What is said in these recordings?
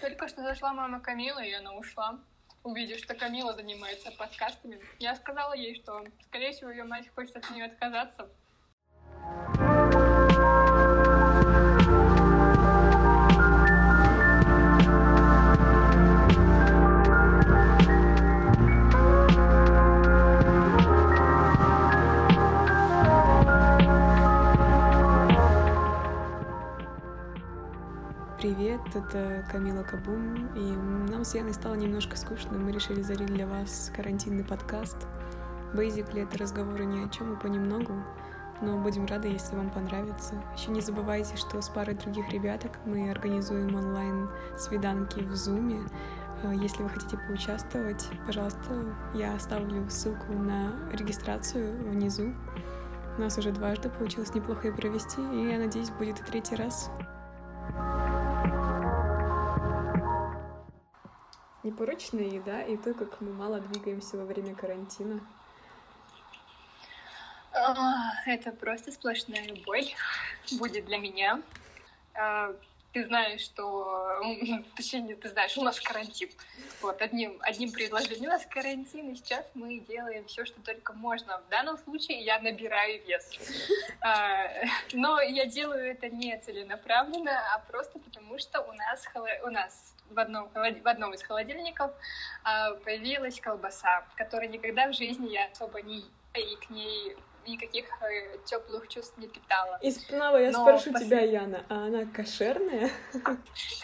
Только что зашла мама Камилы, и она ушла. Увидев, что Камила занимается подкастами, я сказала ей, что, скорее всего, ее мать хочет от нее отказаться. Привет, это Камила Кабум, и нам с Яной стало немножко скучно, мы решили залить для вас карантинный подкаст. Бейзикли это разговоры ни о чем и понемногу, но будем рады, если вам понравится. Еще не забывайте, что с парой других ребяток мы организуем онлайн свиданки в Зуме. Э, если вы хотите поучаствовать, пожалуйста, я оставлю ссылку на регистрацию внизу. У нас уже дважды получилось неплохо и провести, и я надеюсь, будет и третий раз. Непорочная еда и то, как мы мало двигаемся во время карантина. А, это просто сплошная боль будет для меня. Ты знаешь, что... Точнее, ты знаешь, у нас карантин. Вот, одним, одним предложением у нас карантин, и сейчас мы делаем все, что только можно. В данном случае я набираю вес. А, но я делаю это не целенаправленно, а просто потому, что у нас, у нас в одном, в одном из холодильников а, появилась колбаса, которой никогда в жизни я особо не и к ней никаких э, теплых чувств не питала. И снова я Но спрошу пос... тебя, Яна, а она кошерная?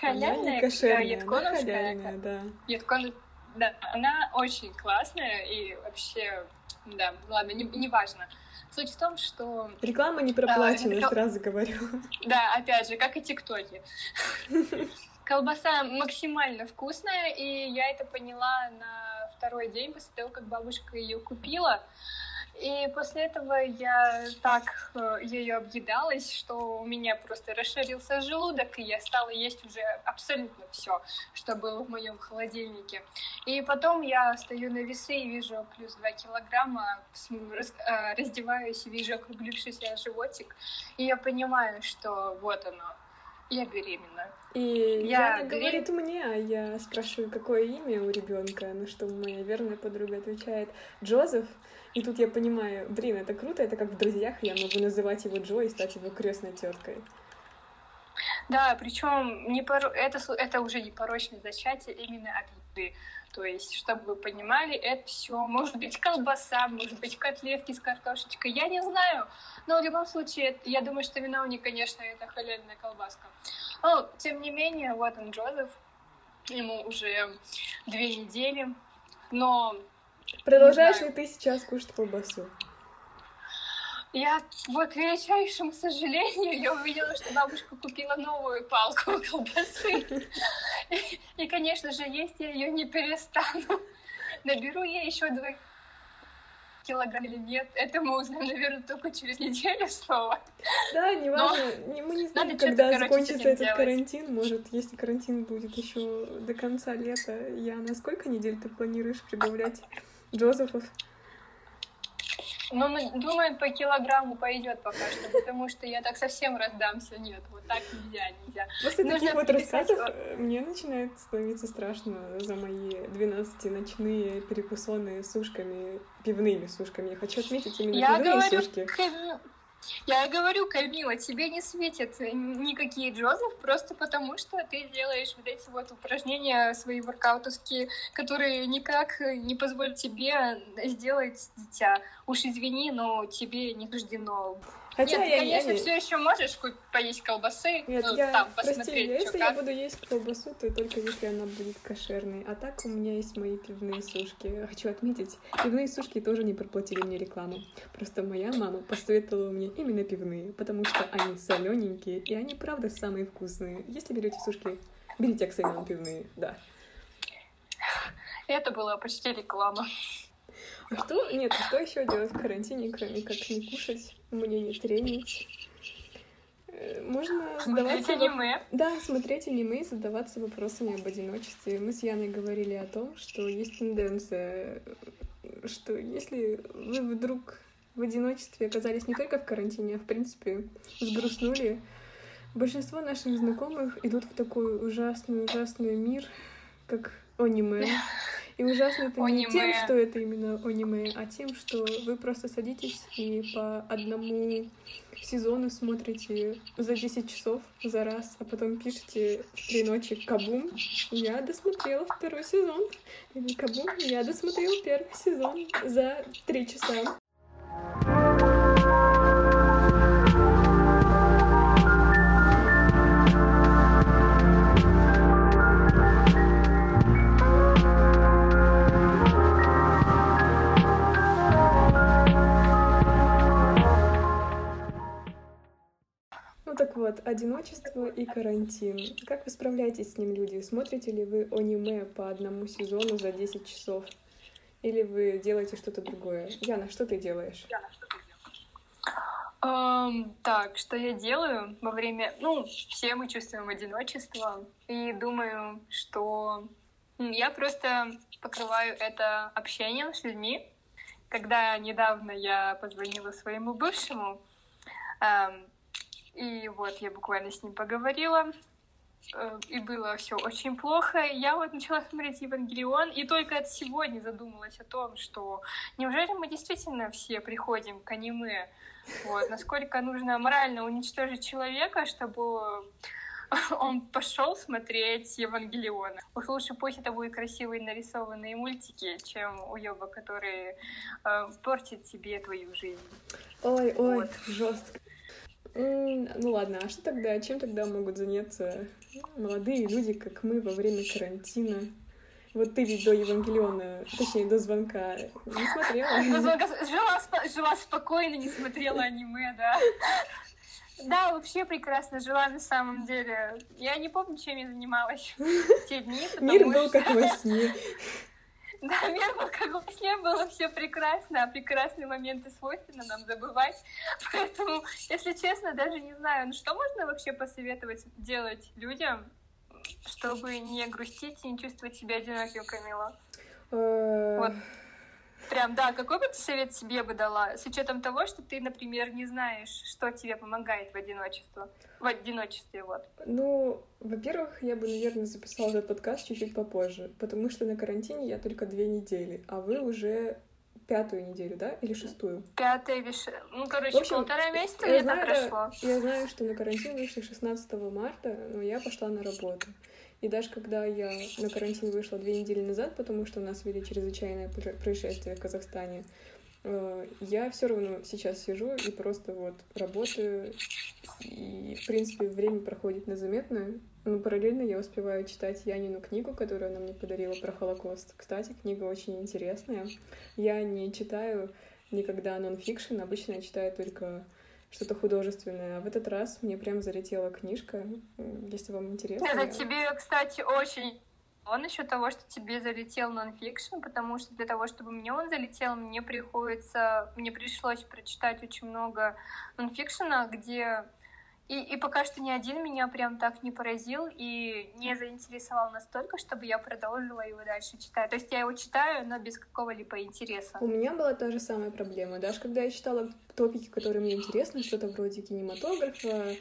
Халяльная, кошерная, ятконовская. да. Яткон... Да, она очень классная и вообще, да, ладно, не, не важно. Суть в том, что... Реклама не проплачена, а, сразу говорю. Да, опять же, как и тиктоки. Колбаса максимально вкусная, и я это поняла на второй день после того, как бабушка ее купила. И после этого я так э, ее объедалась, что у меня просто расширился желудок, и я стала есть уже абсолютно все, что было в моем холодильнике. И потом я стою на весы и вижу плюс 2 килограмма, э, раздеваюсь и вижу округлившийся животик, и я понимаю, что вот оно, я беременна. И я Яна говорит мне, а я спрашиваю, какое имя у ребенка, на что моя верная подруга отвечает Джозеф. И тут я понимаю, блин, это круто, это как в друзьях, я могу называть его Джо и стать его крестной теткой. Да, причем не пор... это, это уже не порочное зачатие именно от еды. То есть, чтобы вы понимали, это все может быть колбаса, может быть котлетки с картошечкой, я не знаю. Но в любом случае, я думаю, что виновник, конечно, это халяльная колбаска. Но, тем не менее, вот он, Джозеф, ему уже две недели, но... Продолжаешь ли ты сейчас кушать колбасу? Я вот к величайшему сожалению, я увидела, что бабушка купила новую палку колбасы. И, и, конечно же, есть я ее не перестану. Наберу я еще два килограмм или нет, это мы узнаем, наверное, только через неделю снова. Да, не важно, Но мы не знаем, когда закончится этот делать. карантин. Может, если карантин будет еще до конца лета, я на сколько недель ты планируешь прибавлять Джозефов? Ну, мы думаем, по килограмму пойдет пока что, потому что я так совсем раздамся. Нет, вот так нельзя, нельзя. После Нужно таких вот рассказов э, мне начинает становиться страшно за мои 12 ночные перекусоны с ушками, пивными сушками. Я хочу отметить именно я пивные говорю, сушки. Я говорю, Камила, тебе не светят никакие Джозеф, просто потому что ты делаешь вот эти вот упражнения свои воркаутовские, которые никак не позволят тебе сделать дитя. Уж извини, но тебе не суждено Хотя Нет, я, конечно, я... все еще можешь поесть колбасы, Нет, ну, я, там, посмотреть, прости, если как. я буду есть колбасу, то только если она будет кошерной. А так у меня есть мои пивные сушки. Хочу отметить, пивные сушки тоже не проплатили мне рекламу. Просто моя мама посоветовала мне именно пивные, потому что они солененькие, и они, правда, самые вкусные. Если берете сушки, берите Оксайнан пивные, да. Это была почти реклама. А что, нет, что еще делать в карантине, кроме как не кушать, мне не тренить? Э, можно смотреть аниме. Да, смотреть аниме и задаваться вопросами об одиночестве. Мы с Яной говорили о том, что есть тенденция, что если вы вдруг в одиночестве оказались не только в карантине, а в принципе сгрустнули, Большинство наших знакомых идут в такой ужасный, ужасный мир, как аниме. И ужасно это не тем, что это именно аниме, а тем, что вы просто садитесь и по одному сезону смотрите за 10 часов за раз, а потом пишете в три ночи «Кабум, я досмотрела второй сезон». Или «Кабум, я досмотрел первый сезон за три часа». Вот, одиночество и карантин. Как вы справляетесь с ним, люди? Смотрите ли вы аниме по одному сезону за 10 часов? Или вы делаете что-то другое? Яна, что ты делаешь? Um, так, что я делаю во время... Ну, все мы чувствуем одиночество, и думаю, что я просто покрываю это общением с людьми. Когда недавно я позвонила своему бывшему, um, и вот я буквально с ним поговорила, э, и было все очень плохо. И я вот начала смотреть Евангелион, и только от сегодня задумалась о том, что неужели мы действительно все приходим к аниме? Вот, насколько нужно морально уничтожить человека, чтобы он пошел смотреть Евангелиона. Уж лучше пусть это будут красивые нарисованные мультики, чем уеба, который э, портит тебе твою жизнь. Ой, ой, вот. жестко. Ну ладно, а что тогда, чем тогда могут заняться молодые люди, как мы, во время карантина? Вот ты ведь до Евангелиона, точнее, до звонка не смотрела? До звонка жила, жила спокойно, не смотрела аниме, да. Да, вообще прекрасно жила на самом деле. Я не помню, чем я занималась в те дни, Мир был как во сне. Да, мир был как во сне, было все прекрасно, а прекрасные моменты свойственно нам забывать. Поэтому, если честно, даже не знаю, ну что можно вообще посоветовать делать людям, чтобы не грустить и не чувствовать себя одиноким, Камила? Э, вот Прям, да, какой бы ты совет себе бы дала, с учетом того, что ты, например, не знаешь, что тебе помогает в одиночестве, в одиночестве, вот. Ну, во-первых, я бы, наверное, записала этот подкаст чуть-чуть попозже, потому что на карантине я только две недели, а вы уже пятую неделю, да, или шестую? Пятая или ш... Ну, короче, общем, полтора месяца я знаю, прошло. Я знаю, что на карантин вышли 16 марта, но я пошла на работу. И даже когда я на карантин вышла две недели назад, потому что у нас вели чрезвычайное происшествие в Казахстане, э, я все равно сейчас сижу и просто вот работаю, и, в принципе, время проходит незаметно, но параллельно я успеваю читать Янину книгу, которую она мне подарила про Холокост. Кстати, книга очень интересная. Я не читаю никогда нонфикшн, обычно я читаю только что-то художественное. А в этот раз мне прям залетела книжка, если вам интересно. Это тебе, кстати, очень он еще того, что тебе залетел нонфикшн, потому что для того, чтобы мне он залетел, мне приходится, мне пришлось прочитать очень много нонфикшена, где и, и пока что ни один меня прям так не поразил и не заинтересовал настолько, чтобы я продолжила его дальше читать. То есть я его читаю, но без какого-либо интереса. У меня была та же самая проблема. Даже когда я читала топики, которые мне интересны, что-то вроде кинематографа,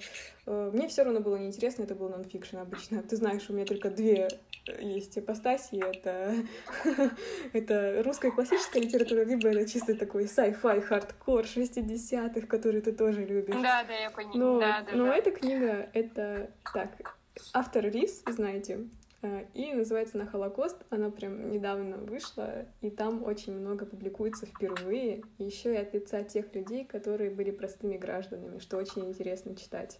э, мне все равно было неинтересно, это был нонфикшн обычно. Ты знаешь, у меня только две есть ипостаси, это, это русская классическая литература, либо это чисто такой sci-fi, хардкор 60-х, который ты тоже любишь. Да, да, я поняла. Но, да, да, но да. эта книга, это так, автор Рис, знаете, э, и называется «На Холокост». Она прям недавно вышла, и там очень много публикуется впервые, еще и от лица тех людей, которые были простыми гражданами, что очень интересно читать.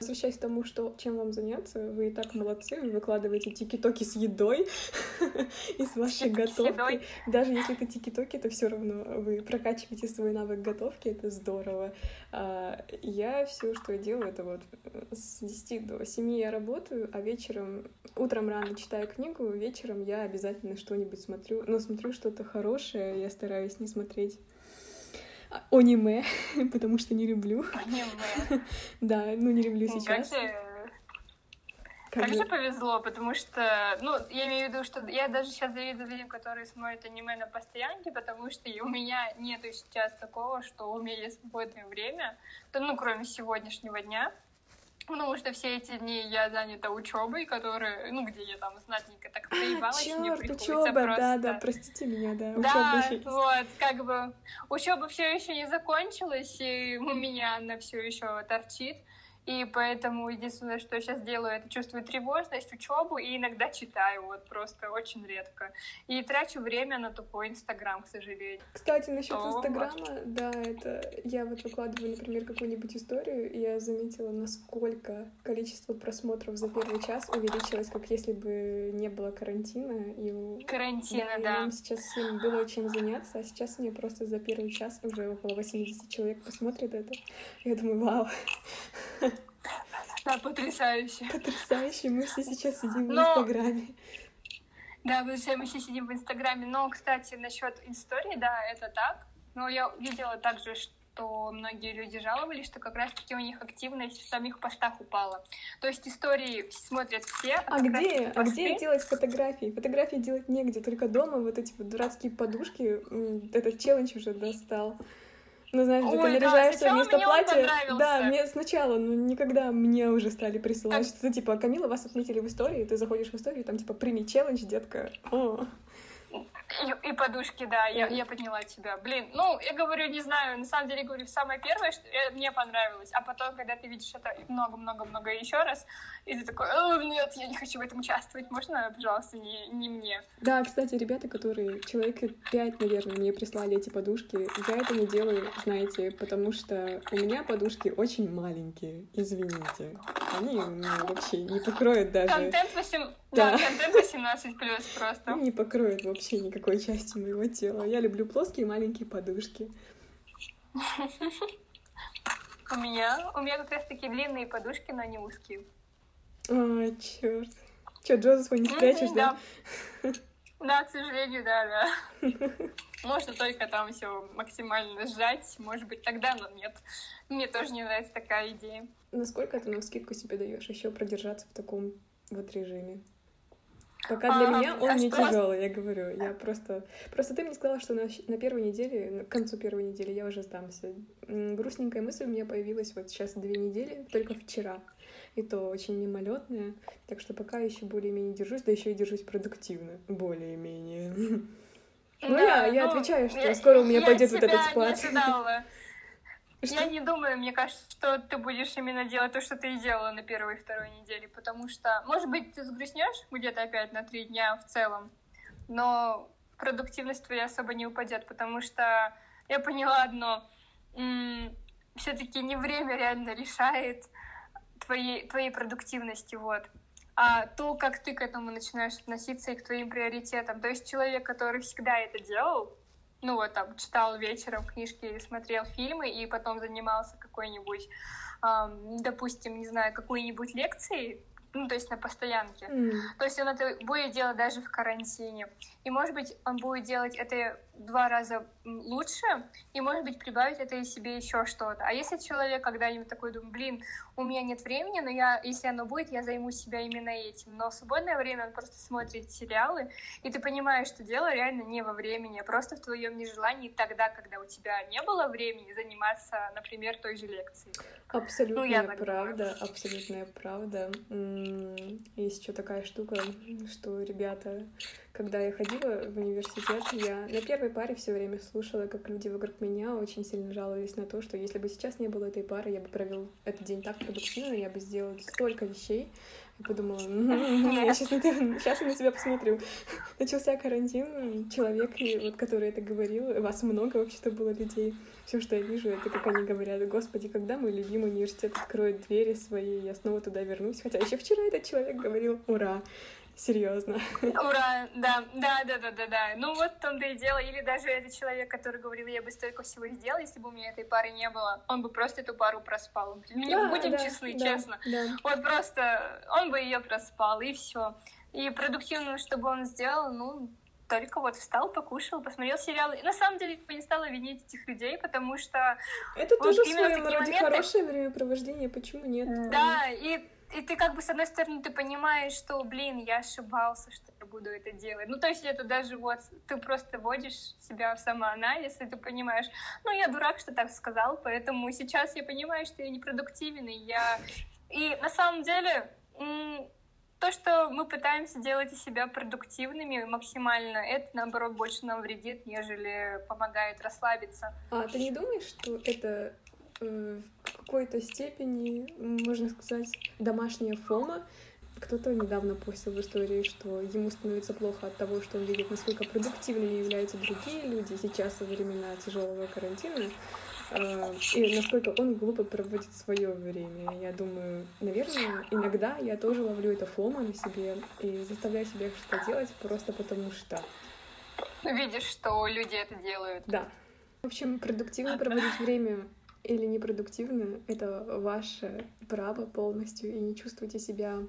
Возвращаясь к тому, что чем вам заняться, вы и так молодцы, вы выкладываете тики-токи с едой и с вашей готовкой. Даже если это тики-токи, то все равно вы прокачиваете свой навык готовки, это здорово. А, я все, что я делаю, это вот с 10 до 7 я работаю, а вечером, утром рано читаю книгу, вечером я обязательно что-нибудь смотрю, но смотрю что-то хорошее, я стараюсь не смотреть аниме, потому что не люблю. Аниме. да, ну не люблю сейчас. Как, как же повезло, потому что, ну, я имею в виду, что я даже сейчас завидую людям, которые смотрят аниме на постоянке, потому что и у меня нету сейчас такого, что у меня есть свободное время, то, ну, кроме сегодняшнего дня. Потому что все эти дни я занята учебой, которая, ну, где я там знатненько так проебалась, Черт, мне приходится учеба, просто... да, да, простите меня, да, Да, вот, как бы учеба все еще не закончилась, и у меня она все еще торчит. И поэтому единственное, что я сейчас делаю, это чувствую тревожность, учебу и иногда читаю, вот просто очень редко. И трачу время на тупой Инстаграм, к сожалению. Кстати, насчет Инстаграма, да, это я вот выкладываю, например, какую-нибудь историю, и я заметила, насколько количество просмотров за первый час увеличилось, как если бы не было карантина. И Карантина, да, и да. нам сейчас всем было чем заняться, а сейчас мне просто за первый час уже около 80 человек посмотрят это. Я думаю, вау, Да, потрясающе. потрясающе, мы все сейчас сидим в Но- Инстаграме. Да, мы все, мы все сидим в Инстаграме. Но, кстати, насчет истории, да, это так. Но я видела также, что многие люди жаловались, что как раз-таки у них активность в самих постах упала. То есть истории смотрят все, А раз-таки где, а где делать фотографии? Фотографии делать негде, только дома вот эти вот дурацкие подушки. Этот челлендж уже достал. Ну, знаешь, где ты Ой, да, наряжаешься сначала вместо мне он платья. Да, мне сначала, но никогда мне уже стали присылать, Так. что типа, Камила, вас отметили в истории, ты заходишь в историю, там типа, прими челлендж, детка. О. И, и подушки, да, я, я подняла тебя. Блин, ну, я говорю, не знаю, на самом деле, говорю, самое первое, что э, мне понравилось, а потом, когда ты видишь это много-много-много еще раз, и ты такой, «О, нет, я не хочу в этом участвовать, можно, пожалуйста, не, не мне? Да, кстати, ребята, которые человек пять, наверное, мне прислали эти подушки, я это не делаю, знаете, потому что у меня подушки очень маленькие, извините. Они вообще не покроют даже, Контент, 8... Да. да. контент 18 плюс просто. не покроют вообще никакой части моего тела. Я люблю плоские маленькие подушки. У меня, у меня как раз такие длинные подушки, но не узкие. А, черт. Че, Джозеф свой не спрячешь, да? Да, к сожалению, да, да. Можно только там все максимально сжать, может быть, тогда, но нет. Мне тоже не нравится такая идея. Насколько ты на скидку себе даешь еще продержаться в таком вот режиме? Пока для А, меня он а не что- тяжелый, я говорю. Я просто. Просто ты мне сказала, что на, на первой неделе, к концу первой недели я уже сдамся. Грустненькая мысль у меня появилась вот сейчас две недели, только вчера. И то очень мимолетная. Так что пока еще более-менее держусь, да еще и держусь продуктивно. Более-менее. Ну, я- я отвечаю, что скоро у меня пойдет вот этот ожидала. Что? Я не думаю, мне кажется, что ты будешь именно делать то, что ты и делала на первой и второй неделе, потому что, может быть, ты сгрустнешь где-то опять на три дня в целом, но продуктивность твоя особо не упадет, потому что я поняла одно, все-таки не время реально решает твоей, твоей продуктивности, вот, а то, как ты к этому начинаешь относиться и к твоим приоритетам. То есть человек, который всегда это делал, ну вот там читал вечером книжки смотрел фильмы и потом занимался какой-нибудь, ам, допустим, не знаю, какой-нибудь лекцией, ну то есть на постоянке. М, То есть он это будет делать даже в карантине. И, может быть, он будет делать это два раза лучше, и, может быть, прибавить это и себе еще что-то. А если человек когда-нибудь такой думает, блин, у меня нет времени, но я, если оно будет, я займусь себя именно этим. Но в свободное время он просто смотрит сериалы, и ты понимаешь, что дело реально не во времени, а просто в твоем нежелании тогда, когда у тебя не было времени заниматься, например, той же лекцией. Абсолютная Ну, я так правда, абсолютная правда. Есть еще такая штука, что ребята, когда я ходила в университет, я на первой паре все время слушала, как люди вокруг меня очень сильно жаловались на то, что если бы сейчас не было этой пары, я бы провел этот день так продуктивно, я бы сделала столько вещей. Я подумала, «М, я сейчас на, щас я на тебя посмотрю. Начался карантин, человек, вот, который это говорил, вас много вообще-то было людей. Все, что я вижу, это как они говорят, господи, когда мой любимый университет откроет двери свои, я снова туда вернусь. Хотя еще вчера этот человек говорил, ура, серьезно. Ура, да, да, да, да, да, да. Ну вот в том-то и дело. Или даже этот человек, который говорил, я бы столько всего сделал, если бы у меня этой пары не было, он бы просто эту пару проспал. Не Да, будем да, честны, да, честно. да. Вот просто он бы ее проспал, и все. И продуктивную, чтобы он сделал, ну, только вот встал, покушал, посмотрел сериалы. И на самом деле я не стала винить этих людей, потому что Это Вот тоже в своем роде моменты- хорошее времяпровождение, почему нет? Да, и, и ты как бы, с одной стороны, ты понимаешь, что, блин, я ошибался, что я буду это делать. Ну, то есть это даже вот, ты просто вводишь себя в самоанализ, и ты понимаешь, ну, я дурак, что так сказал, поэтому сейчас я понимаю, что я непродуктивен, и я И на самом деле то, что мы пытаемся делать из себя продуктивными максимально, это, наоборот, больше нам вредит, нежели помогает расслабиться. А ты не думаешь, что это в какой-то степени, можно сказать, домашняя фома? Кто-то недавно постил в истории, что ему становится плохо от того, что он видит, насколько продуктивными являются другие люди сейчас во времена тяжелого карантина. А, и насколько он глупо проводит свое время. Я думаю, наверное, иногда я тоже ловлю это фома на себе и заставляю себя что-то делать просто потому что. Видишь, что люди это делают. Да. В общем, продуктивно проводить время или непродуктивно — это ваше право полностью, и не чувствуйте себя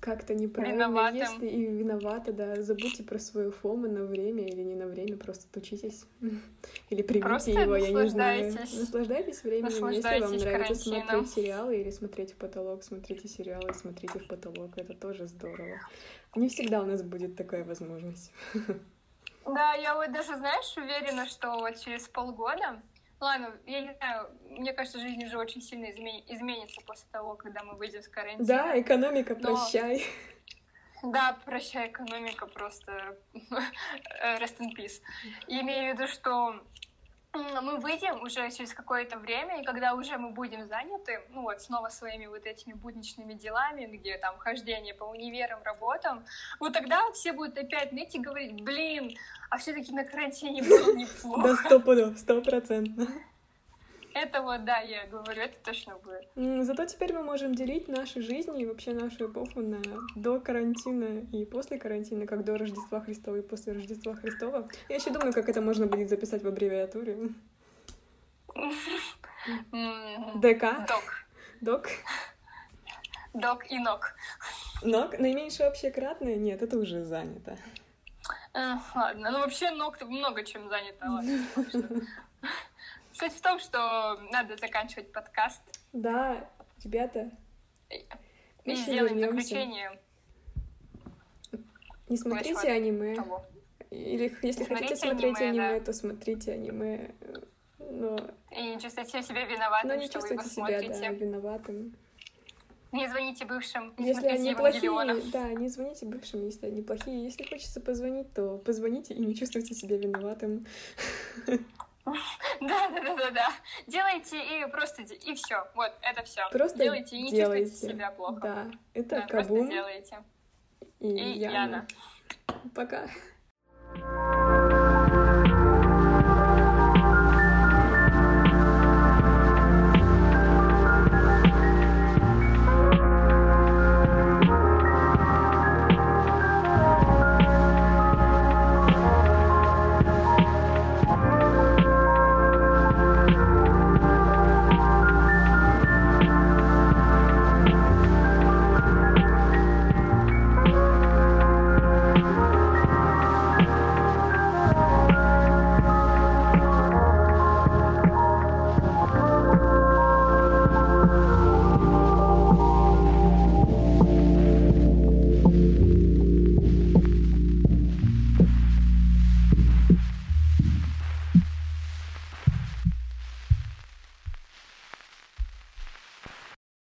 как-то неправильно, Виноватым. если и виновата, да, забудьте про свою фому на время или не на время, просто учитесь. Или примите просто его, я не знаю. Наслаждайтесь временем, если вам нравится смотреть сериалы или смотреть в потолок, смотрите сериалы, смотрите в потолок, это тоже здорово. Не всегда у нас будет такая возможность. Да, я вот даже, знаешь, уверена, что вот через полгода Ладно, я не знаю, мне кажется, жизнь уже очень сильно измен... изменится после того, когда мы выйдем с карантина. Да, экономика, Но... прощай. Да, прощай, экономика, просто rest in peace. имею в виду, что мы выйдем уже через какое-то время, и когда уже мы будем заняты, ну вот снова своими вот этими будничными делами, где там хождение по универам, работам, вот тогда все будут опять ныть и говорить, блин, а все-таки на карантине было неплохо. Да, стопудово, стопроцентно. Это вот, да, я говорю, это точно будет. Зато теперь мы можем делить наши жизни и вообще нашу эпоху на до карантина и после карантина, как до Рождества Христова и после Рождества Христова. Я еще думаю, как это можно будет записать в аббревиатуре. ДК. Док. Док. Док и ног. Ног? Наименьшее общее кратное? Нет, это уже занято. Э, ладно, ну вообще ног много чем занято. Ладно, Суть в том, что надо заканчивать подкаст. Да, ребята. И сделаем заключение. Не смотрите аниме. Того. Или если хотите смотреть аниме, аниме да. то смотрите аниме. Но... И не чувствуйте себя виноватым, Но не что чувствуйте вы его себя, Да, виноватым. Не звоните бывшим, не если они плохие, да, не звоните бывшим, если они плохие. Если хочется позвонить, то позвоните и не чувствуйте себя виноватым. Да, да, да, да, да. Делайте и просто и все. Вот, это все. Просто делайте и не делайте. чувствуйте себя плохо. Да, это да, Кабум. Просто делайте. И, и Яна. Яна. Пока.